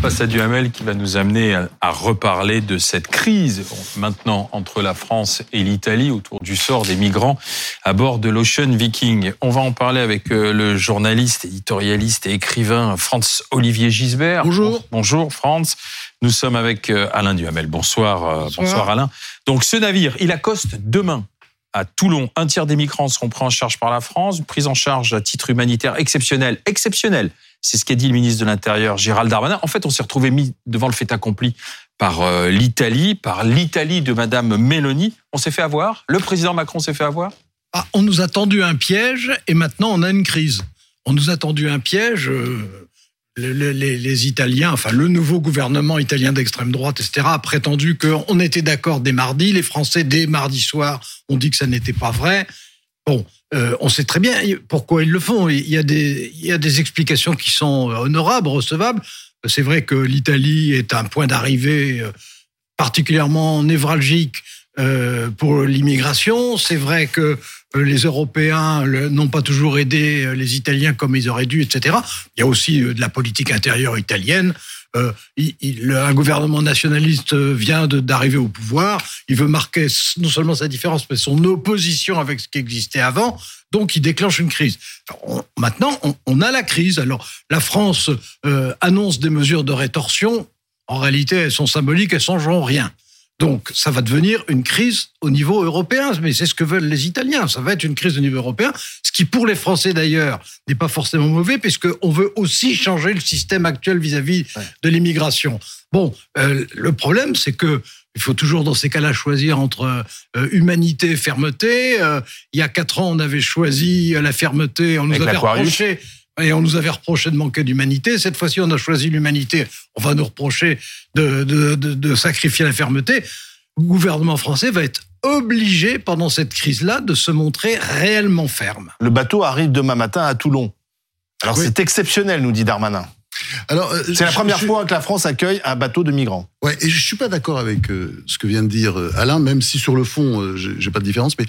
Face à Duhamel qui va nous amener à reparler de cette crise maintenant entre la France et l'Italie autour du sort des migrants à bord de l'Ocean Viking. On va en parler avec euh, le journaliste, éditorialiste et écrivain Franz Olivier Gisbert. Bonjour. Bonjour Franz. Nous sommes avec euh, Alain Duhamel. Bonsoir, euh, bonsoir. bonsoir Alain. Donc ce navire, il accoste demain à Toulon. Un tiers des migrants seront pris en charge par la France, prise en charge à titre humanitaire exceptionnel. Exceptionnel c'est ce qu'a dit le ministre de l'Intérieur Gérald Darmanin. En fait, on s'est retrouvé mis devant le fait accompli par euh, l'Italie, par l'Italie de Madame Meloni. On s'est fait avoir? Le président Macron s'est fait avoir? Ah, On nous a tendu un piège et maintenant on a une crise. On nous a tendu un piège. Euh, les, Italiens, enfin le nouveau gouvernement italien d'extrême droite, etc., a prétendu qu'on était d'accord dès mardi. Les Français, dès mardi soir, ont dit que ça n'était pas vrai. Bon, euh, on sait très bien pourquoi ils le font. Il y a des, il y a des explications qui sont honorables, recevables. C'est vrai que l'Italie est un point d'arrivée euh, particulièrement névralgique euh, pour l'immigration. C'est vrai que les Européens n'ont pas toujours aidé les Italiens comme ils auraient dû, etc. Il y a aussi de la politique intérieure italienne. Euh, un gouvernement nationaliste vient d'arriver au pouvoir, il veut marquer non seulement sa différence, mais son opposition avec ce qui existait avant, donc il déclenche une crise. maintenant, on, a la crise. Alors, la France euh, annonce des mesures de rétorsion. En réalité, elles sont symboliques, elles ne changeront rien. Donc, ça va devenir une crise au niveau européen, mais c'est ce que veulent les Italiens. Ça va être une crise au niveau européen, ce qui, pour les Français d'ailleurs, n'est pas forcément mauvais, puisqu'on veut aussi changer le système actuel vis-à-vis de l'immigration. Bon, euh, le problème, c'est que il faut toujours dans ces cas-là choisir entre euh, humanité et fermeté. Euh, il y a quatre ans, on avait choisi la fermeté, on nous avait reproché et on nous avait reproché de manquer d'humanité. Cette fois-ci, on a choisi l'humanité. On va nous reprocher de, de, sacrifier la fermeté. Le gouvernement français va être obligé, pendant cette crise-là, de se montrer réellement ferme. Le bateau arrive demain matin à Toulon. Alors c'est exceptionnel, nous dit Darmanin. Alors, euh, c'est la première fois que la France accueille un bateau de migrants. Ouais, et je suis pas d'accord avec euh, ce que vient de dire euh, Alain, même si sur le fond, j'ai pas de différence, mais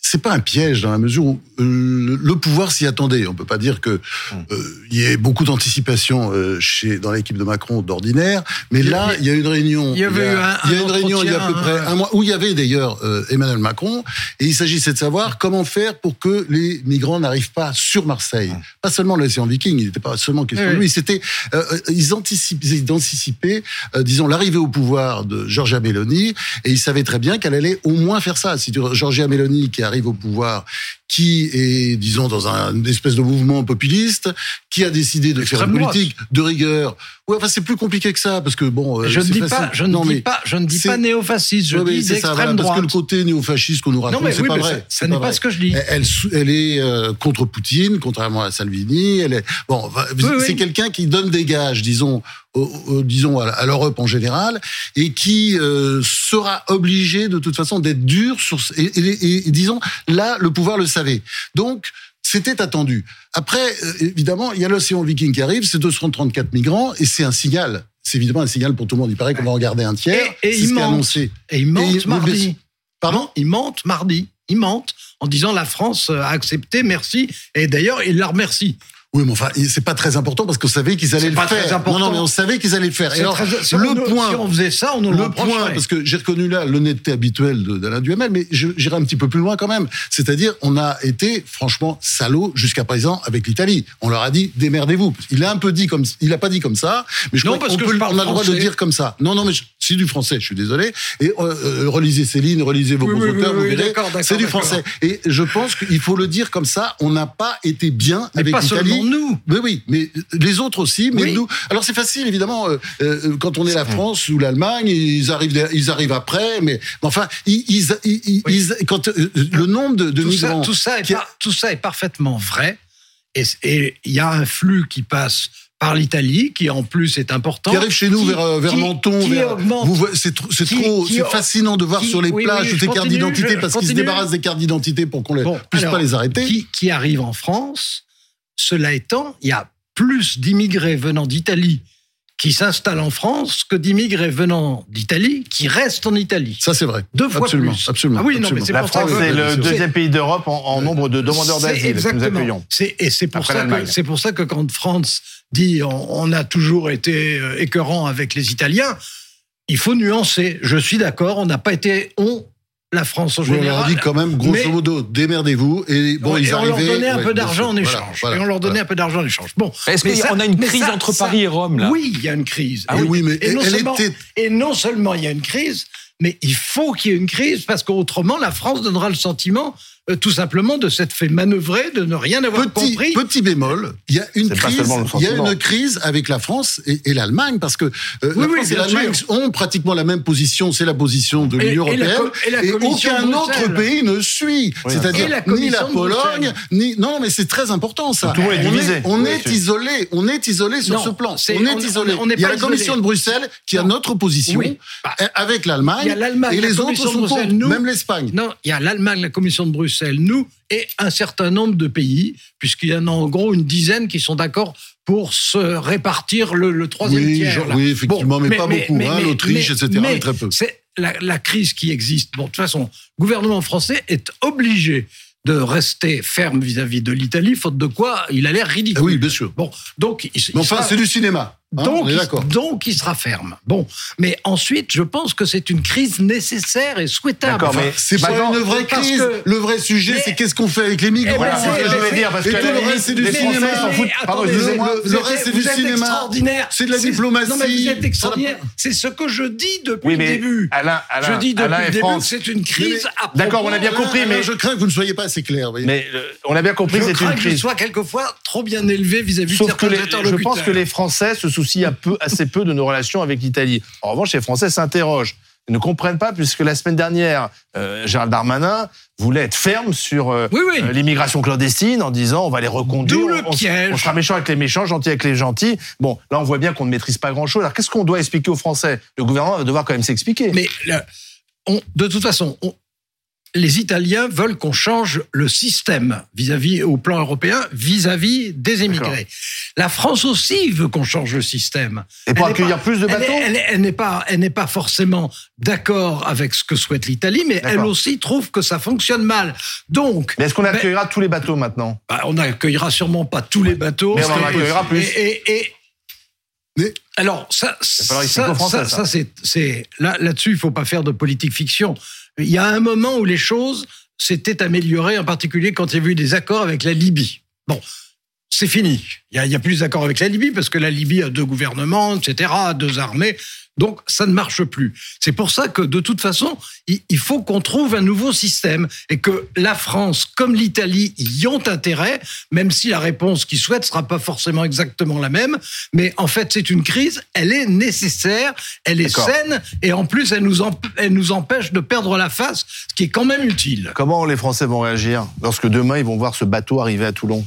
c'est pas un piège dans la mesure où euh, le pouvoir s'y attendait. On peut pas dire que hum. euh, il y ait beaucoup d'anticipation euh, chez dans l'équipe de Macron d'ordinaire, mais là il y a une réunion. Il y avait il y a, une réunion il y a à peu près un mois où il y avait d'ailleurs Emmanuel Macron et il s'agissait de savoir comment faire pour que les migrants n'arrivent pas sur Marseille. Hum. Pas seulement l'océan Viking, il n'était pas seulement question de lui. C'était ils anticipaient, ils anticipaient disons l'arrivée au pouvoir de Giorgia Meloni et ils savaient très bien qu'elle allait au moins faire ça. Si Giorgia Meloni qui arrive au pouvoir, qui est, disons, dans un espèce de mouvement populiste, qui a décidé de faire une politique de rigueur. Ouais, enfin, c'est plus compliqué que ça, parce que bon. Euh, je ne dis pas, je ne dis pas, je ne dis pas néo-fasciste, je dis d'extrême droite. Parce que le côté néo-fasciste qu'on nous raconte, c'est pas vrai. Ça n'est pas ce que je dis. Elle, elle est euh, contre Poutine, contrairement à Salvini. Elle est bon. c'est quelqu'un qui donne des gages, disons, disons à l'Europe en général, et qui euh, sera obligé de toute façon d'être dur sur et, et, disons là le pouvoir le savait. Donc c'était attendu. Après, euh, évidemment, il y a l'océan Viking qui arrive, c'est 234 migrants, et c'est un signal. C'est évidemment un signal pour tout le monde. Il paraît qu'on va regarder un tiers. Et, et il Annoncé. Et il mente mardi. Pardon? Il mente mardi. Il mente en disant la France a accepté, merci. Et d'ailleurs, il la remercie. Oui, mais enfin, c'est pas très important parce qu'on savait qu'ils allaient le faire. Non, non, mais on savait qu'ils allaient le faire. Alors, le point, si on faisait ça, on nous le, point, parce que j'ai reconnu là l'honnêteté habituelle d'Alain Duhamel, mais j'irai un petit peu plus loin quand même. C'est-à-dire, on a été franchement salaud jusqu'à présent avec l'Italie. On leur a dit démerdez-vous. Il a un peu dit comme, il a pas dit comme ça, mais je non, crois qu'on peut, on a le droit de dire comme ça. Non, non, mais c'est du français. Je suis désolé. Et euh, euh, relisez Céline, relisez vos oui, auteurs, vous verrez. C'est du français. Et je pense qu'il faut le dire comme ça. On n'a pas été bien avec l'Italie nous. Mais oui, mais les autres aussi, mais nous. Alors c'est facile, évidemment, euh, euh, quand on est la France ou l'Allemagne, ils arrivent, ils arrivent après, mais enfin, ils, quand euh, le nombre de, de tout migrants, ça, tout ça, est tout ça est parfaitement vrai, et il y a un flux qui passe par l'Italie, qui en plus est important. Qui arrive chez nous vers, vers Menton. C'est trop, c'est fascinant de voir sur les plages toutes ces cartes d'identité parce qu'ils se débarrassent des cartes d'identité pour qu'on ne puisse pas les arrêter. Qui, qui arrive en France cela étant, il y a plus d'immigrés venant d'Italie qui s'installent en France que d'immigrés venant d'Italie qui restent en Italie. Ça, c'est vrai. Deux fois absolument, plus. Absolument. Ah oui, absolument. non, mais c'est La pour ça France que- est le deuxième pays d'Europe en, en nombre de demandeurs d'asile que nous exactement. accueillons. C'est- Et c'est pour, Après ça que- l'Allemagne. c'est pour ça que quand France dit on, on a toujours été euh, écœurant avec les Italiens, il faut nuancer. Je suis d'accord, on n'a pas été on, la France en Oui, on général. leur a dit quand même, grosso mais- modo, démerdez-vous. Et bon, et ils on leur donnait un ouais, peu d'argent en sûr. Voilà, échange. voilà, et on leur donnait voilà. un peu d'argent en échange. Bon, Est-ce en a une crise ça- entre ça- Paris et Rome, là Oui, il y a une crise. Ah Eh oui. oui, mais Et non, elle seulement, était et non seulement il y a une crise, mais il faut qu'il y ait une crise parce qu'autrement la France donnera le sentiment euh, tout simplement de s'être fait manœuvrer, de ne rien avoir Petit, compris. petit bémol, il y a une crise, il y a une crise avec la France et, et l'Allemagne parce que euh, Oui, la oui, France et l'Allemagne ont pratiquement la même position, c'est la position de l'Union et la européenne et la aucun autre pays ne suit. Oui, Et C'est-à-dire la ni commission la de Pologne, Bruxelles. ni non mais c'est très important ça. Tout monde est on divisé. est, on est isolé, on est isolé sur Non, ce plan. c'est- On est on- isolé. on il y a la commission de Bruxelles qui a notre position. Bah, avec l'Allemagne y a l'Allemagne, et la les autres sont Bruxelles, contre, nous. même l'Espagne. Non, il y a l'Allemagne, la Commission de Bruxelles, nous et un certain nombre de pays, puisqu'il y en a en gros une dizaine qui sont d'accord pour se répartir le, le troisième Oui, tiers. genre- oui, effectivement, mais pas beaucoup, hein, l'Autriche, etc., mais très peu. C'est la, la crise qui existe. Bon, de toute façon, le gouvernement français est obligé de rester ferme vis-à-vis de l'Italie, faute de quoi il a l'air ridicule. Oui, bien sûr. Bon, donc il Mais enfin, sera- c'est du cinéma. Hein, donc, il- donc, il sera ferme. Bon, mais ensuite, je pense que c'est une crise nécessaire et souhaitable. D'accord, mais C'est pas une vraie crise. que- Le vrai sujet, c'est qu'est-ce qu'on fait avec les migrants. Eh ben, Voilà, c'est ce que je voulais dire, parce et que tout le reste, c'est du les cinéma. Le reste, c'est du cinéma. extraordinaire. C'est de la diplomatie. Non, mais vous êtes extraordinaire. C'est ce que je dis depuis Oui, le début. Alain, Alain, je dis depuis Alain le début que c'est une crise. D'accord, on a bien compris, mais- je crains que vous ne soyez pas assez clair. Mais euh, on a bien compris, Je c'est crains une que je crise. sois quelquefois trop bien élevé vis-à-vis de que certains les- je interlocuteurs. pense que les Français se soucient un peu, assez peu de nos relations avec l'Italie. En revanche, les Français s'interrogent. Ils ne comprennent pas, puisque la semaine dernière, euh, Gérald Darmanin voulait être ferme sur euh, Oui, oui. euh, l'immigration clandestine en disant on va les reconduire. Le on, on- sera méchant avec les méchants, gentil avec les gentils. Bon, là, on voit bien qu'on ne maîtrise pas grand-chose. Alors, qu'est-ce qu'on doit expliquer aux Français? Le gouvernement va devoir quand même s'expliquer. Mais on- de toute façon, on- les Italiens veulent qu'on change le système vis-à-vis au plan européen, vis-à-vis des émigrés. La France aussi veut qu'on change le système. Et pour Elle accueillir pas- plus de bateaux Elle est- elle n'est pas, elle n'est pas forcément d'accord avec ce que souhaite l'Italie, mais elle aussi trouve que ça fonctionne mal. Donc, est-ce qu'on Mais- accueillera tous les bateaux maintenant? Bah, on n'accueillera sûrement pas tous les bateaux. Mais on en accueillera plus. Et, et- et- Mais- alors ça, ça, ça, c'est, c'est là, là-dessus, il faut pas faire de politique fiction. Il y a un moment où les choses s'étaient améliorées, en particulier quand il y a eu des accords avec la Libye. Bon. C'est fini. Il y a, il y a plus d'accords avec la Libye parce que la Libye a deux gouvernements, etc., deux armées. Donc, ça ne marche plus. C'est pour ça que, de toute façon, il, faut qu'on trouve un nouveau système et que la France, comme l'Italie, y ont intérêt, même si la réponse qu'ils souhaitent sera pas forcément exactement la même. Mais en fait, c'est une crise, elle est nécessaire, elle est saine et en plus, elle nous, elle nous empêche de perdre la face, ce qui est quand même utile. Comment les Français vont réagir lorsque demain ils vont voir ce bateau arriver à Toulon?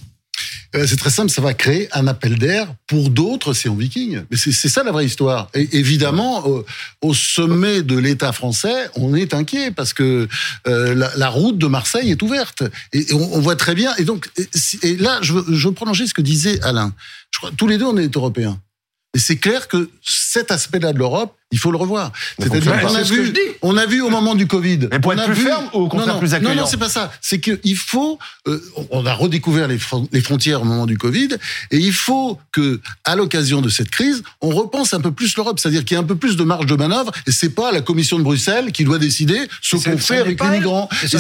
Euh, c'est très simple, ça va créer un appel d'air pour d'autres océans vikings. Mais c'est c'est ça la vraie histoire. Et évidemment, au, au sommet de l'État français, on est inquiet parce que euh, la, la route de Marseille est ouverte. Et, et on, on voit très bien. Et donc, et, et là, je veux, je veux prolonger ce que disait Alain. Je crois tous les deux, on est européens. Et c'est clair que cet aspect-là de l'Europe, il faut le revoir. C'est-à-dire qu'on a C'est ce que vu, je dis. on a vu au moment du Covid. Mais pour on être a plus vu- ferme ou au contraire non, non, plus Non, accueillant non, c'est pas ça. C'est qu'il faut. euh, on a redécouvert les, fron- les frontières au moment du Covid, et il faut que, à l'occasion de cette crise, on repense un peu plus l'Europe, c'est-à-dire qu'il y a un peu plus de marge de manœuvre, et c'est pas la Commission de Bruxelles qui doit décider ce qu'on fait avec les migrants. C'est-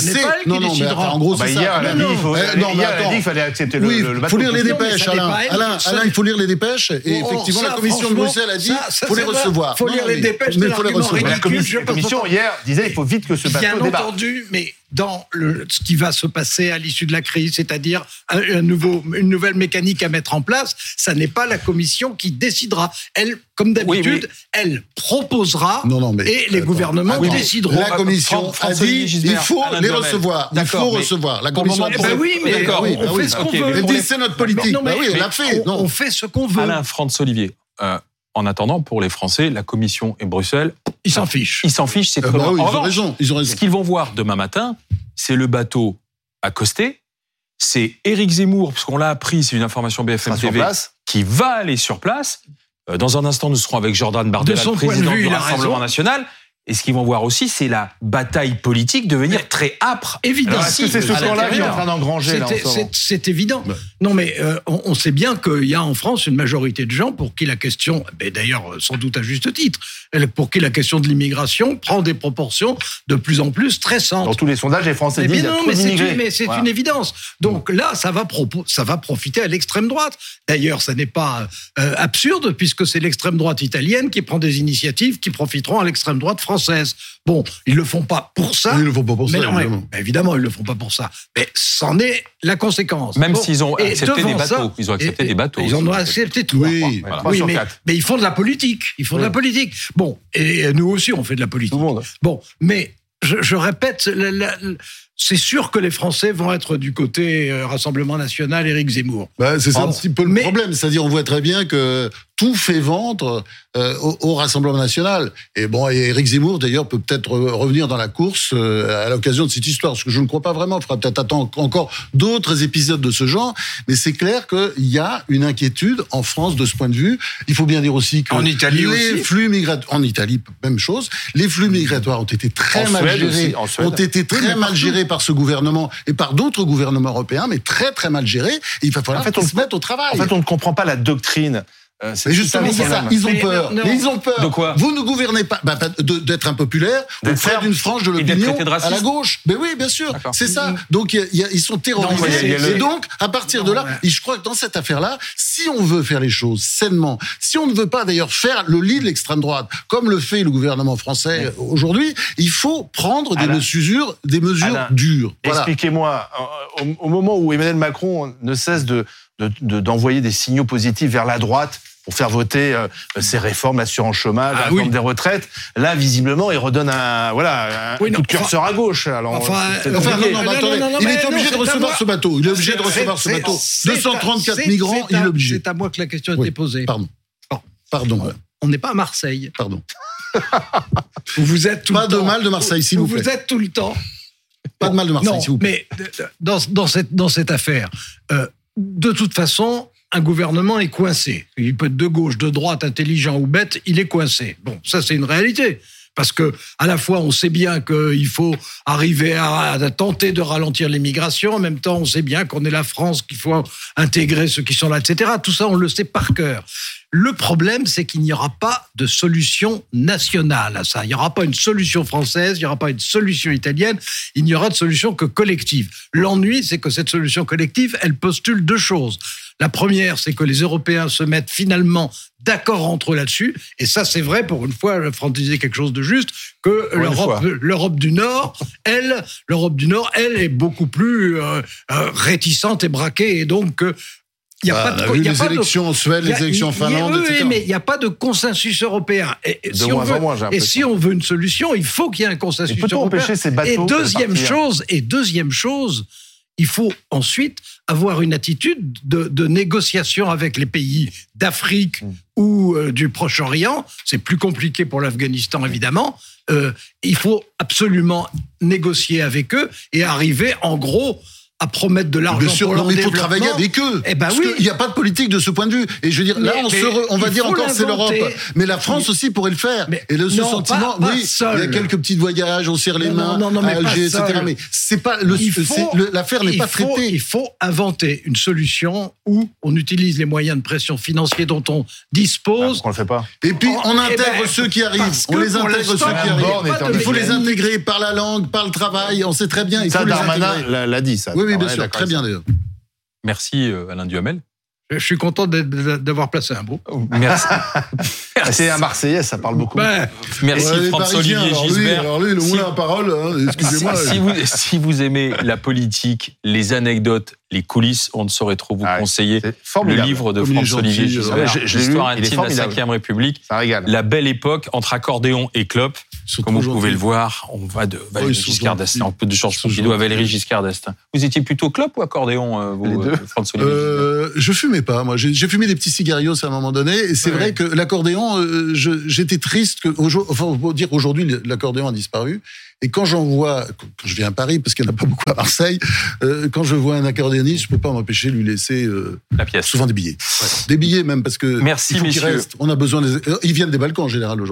non, non, mais en gros, Bah, c'est hier, ça. Non, il Eh, non, mais attends. qu'il fallait accepter le, Oui, il faut lire les Non, dépêches, Alain. Alain, il faut lire les dépêches. Et Oh, effectivement, la Commission de Bruxelles a dit ça, faut les recevoir. faut Non, lire non, les mais- c'est faut les recevoir. La ridicule, commission, la hier disait il faut vite que ce Bien bateau débarque. entendu, mais dans le, ce qui va se passer à l'issue de la crise, c'est-à-dire un, un nouveau, une nouvelle mécanique à mettre en place, ça n'est pas la Commission qui décidera. Elle, comme d'habitude, Oui, elle proposera Non, non, mais- et les attends, gouvernements attends. décideront. La Commission a dit Gisbert, il faut Alain les recevoir. Il D'accord, faut mais recevoir. La Commission. Eh ben oui, mais on, oui, on bah oui. fait ce qu'on veut. Elle dit c'est notre politique. Non, mais Bah oui, elle l'a fait. on, fait ce qu'on veut. Alain Franz Olivier. euh, en attendant, pour les Français, la Commission et Bruxelles, Ils s'en fichent. ils s'en fichent, c'est très bah oui, ils ont revanche, raison. Ils ont raison. Ce qu'ils vont voir demain matin, c'est le bateau accosté. C'est Éric Zemmour, puisqu'on l'a appris, c'est une information BFM TV, place. qui va aller sur place Euh, Dans un instant, nous serons avec Jordan Bardella, le président vue, du Rassemblement raison. national. Et ce qu'ils vont voir aussi, c'est la bataille politique devenir Mais- très âpre. Évidemment. Alors, est-ce que c'est ce à camp-là qui est en train d'engranger là, en C'était- ce moment C'est c'est évident. Non, mais euh, on, on sait bien qu'il y a en France une majorité de gens pour qui la question, mais d'ailleurs sans doute à juste titre, pour qui la question de l'immigration prend des proportions de plus en plus stressantes. Dans tous les sondages, les Français Mais, disent a non, mais c'est une, mais c'est Voilà. une évidence. Donc là, ça va, propo- ça va profiter à l'extrême droite. D'ailleurs, ça n'est pas euh, absurde puisque c'est l'extrême droite italienne qui prend des initiatives qui profiteront à l'extrême droite française. Bon, ils le font pas pour ça. Ils ne le font pas pour ça, mais non, mais- évidemment. évidemment, ils le font pas pour ça. Mais c'en est la conséquence. Même Bon. s'ils ont accepté des ça- bateaux. Ils ont accepté et- des bateaux Ils en ont accepté trois. Oui. Voilà. Oui, sur mais, quatre. mais ils font de la politique. Ils font de la politique. Bon, et nous aussi, on fait de la politique. Tout le monde. Bon, mais je, je répète, la- la- c'est sûr que les Français vont être du côté euh, Rassemblement National, Éric Zemmour. Bah, c'est ça un petit peu le Mais- problème. C'est-à-dire, on voit très bien que tout fait vendre euh, au, au Rassemblement national. Et bon, et Éric Zemmour, d'ailleurs, peut peut-être re- revenir dans la course euh, à l'occasion de cette histoire, parce que je ne crois pas vraiment. Il faudra peut-être attendre encore d'autres épisodes de ce genre. Mais c'est clair qu'il y a une inquiétude en France de ce point de vue. Il faut bien dire aussi que En Italie les aussi. flux migratoires, en Italie, même chose. Les flux migratoires ont été très En mal Suède gérés, aussi, en Suède. ont été très mal partout. gérés par ce gouvernement et par d'autres gouvernements européens, mais très très mal gérés. Et il va falloir En fait, on- se mettre au travail. En fait, on ne comprend pas la doctrine. Euh, mais justement, ça, c'est ça. Ils ont Mais peur. non, non. Mais ils ont peur. De quoi Vous ne gouvernez pas bah, bah, d'être impopulaire auprès ferme. d'une frange de Et l'opinion à la gauche. Mais oui, bien sûr. C'est ça. Donc y a- y a- ils sont terrorisés. Non, le- Et donc, à partir de là, Ouais. et je crois que dans cette affaire-là, si on veut faire les choses sainement, si on ne veut pas d'ailleurs faire le lit de l'extrême droite, comme le fait le gouvernement français aujourd'hui, il faut prendre des Alain. mesures, des mesures Alain, dures. Voilà. Expliquez-moi, au, au moment où Emmanuel Macron ne cesse de de- de- d'envoyer des signaux positifs vers la droite pour faire voter euh, ces réformes, l'assurance chômage, Ah la réforme oui. des retraites, là, visiblement, il redonne un, voilà, un Oui, coup de curseur à gauche. Alors, enfin, euh, Enfin, non, compliqué. non, mais Non, attendez, non, non, il est obligé de recevoir ce bateau. Il est obligé de recevoir ce bateau. c'est à- 234 c'est- migrants, il est obligé. C'est à moi que la question a été posée. Pardon. Pardon. On n'est pas à Marseille. Pardon. Vous êtes tout Pas le de temps. mal de Marseille, s'il Où vous plaît. Vous êtes tout le temps. Pas de mal de Marseille, s'il vous plaît. mais euh, dans, dans, cette, dans cette affaire, euh, de toute façon, un gouvernement est coincé. Il peut être de gauche, de droite, intelligent ou bête, il est coincé. Bon, ça c'est une réalité. Parce que à la fois on sait bien qu'il faut arriver à, tenter de ralentir l'immigration, en même temps on sait bien qu'on est la France, qu'il faut intégrer ceux qui sont là, etc. Tout ça on le sait par cœur. Le problème, c'est qu'il n'y aura pas de solution nationale à ça. Il n'y aura pas une solution française, il n'y aura pas une solution italienne, il n'y aura de solution que collective. L'ennui, c'est que cette solution collective, elle postule deux choses. La première, c'est que les Européens se mettent finalement d'accord entre eux là-dessus. Et ça, c'est vrai, pour une fois, Franck disait quelque chose de juste, que l'Europe du Nord, elle, l'Europe du Nord, elle est beaucoup plus euh, euh, réticente et braquée. Et donc, euh, il n'y a Bah, pas de... y a les pas de- élections en Suède, il y a- les élections en il y a- Finlande, oui, oui, etc. mais il n'y a pas de consensus européen. Et, et De si on moins en veut, moins, et si on veut une solution, il faut qu'il y ait un consensus Et européen. empêcher ces bateaux Et de deuxième partir chose, et deuxième chose, il faut ensuite avoir une attitude de, de négociation avec les pays d'Afrique Mm. ou euh, du Proche-Orient. C'est plus compliqué pour l'Afghanistan, évidemment. Euh, il faut absolument négocier avec eux et arriver, en gros, à promettre de l'argent Bien sûr, pour non, leur mais il faut développement. travailler avec eux. Eh ben Parce oui. qu'il n'y a pas de politique de ce point de vue. Et je veux dire, là, on, se re- on va il dire encore c'est l'Europe. Mais la France aussi pourrait le faire. Mais et le ce non, sentiment, pas- pas oui, seul. il y a quelques petits voyages, on serre les Non, mains non, non, mais à Alger, etc. Mais c'est pas le, Il c'est- faut- le- l'affaire n'est il pas faut- traitée. Il faut inventer une solution où on utilise les moyens de pression financiers dont on Ah, dispose. pourquoi on le fait pas Et puis, on eh intègre ben, ceux qui arrivent. On les intègre ceux qui il arrivent. Il faut les intégrer par la langue, par le travail. On sait très bien. Il Ça, Darmanin l'a dit, ça. Oui, oui, bien Ouais, sûr. d'accord, Très bien, d'ailleurs. Merci euh, Alain Duhamel. Je suis content d'avoir placé un mot. Merci, Ah, C'est un Marseillais, ça parle beaucoup. Ben, merci François-Olivier Parisiens, alors lui, Gisbert. alors lui, le Si- moulin à parole, hein, excusez-moi. Si, si vous, si vous aimez la politique, les anecdotes, les coulisses, on ne saurait trop vous Ah, conseiller le livre de. Je- je l'ai L'histoire intime de la. Ve République, Ça régale. la belle époque entre accordéon et clope. Comme vous pouvez le voir, on va de Valéry Giscard d'Estaing, un peu de Georges Pompidou à. Valéry Giscard d'Estaing. Vous étiez plutôt clope ou accordéon, euh, vous, euh, François-Olivier Gisbert Euh, je fumais pas, moi. J'ai fumé des petits cigarios à un moment donné. Et c'est Ouais. vrai que l'accordéon, euh, j'étais triste que, enfin, on peut dire qu'aujourd'hui, l'accordéon a disparu. Et quand j'en vois, quand je viens à Paris, parce qu'il n'y en a pas beaucoup à Marseille, euh, quand je vois un accordéon Mariani, je peux pas m'empêcher de lui laisser euh, La pièce. souvent des billets. Des billets même parce que Merci, il faut. On a besoin des. Ils viennent des Balkans en général aujourd'hui.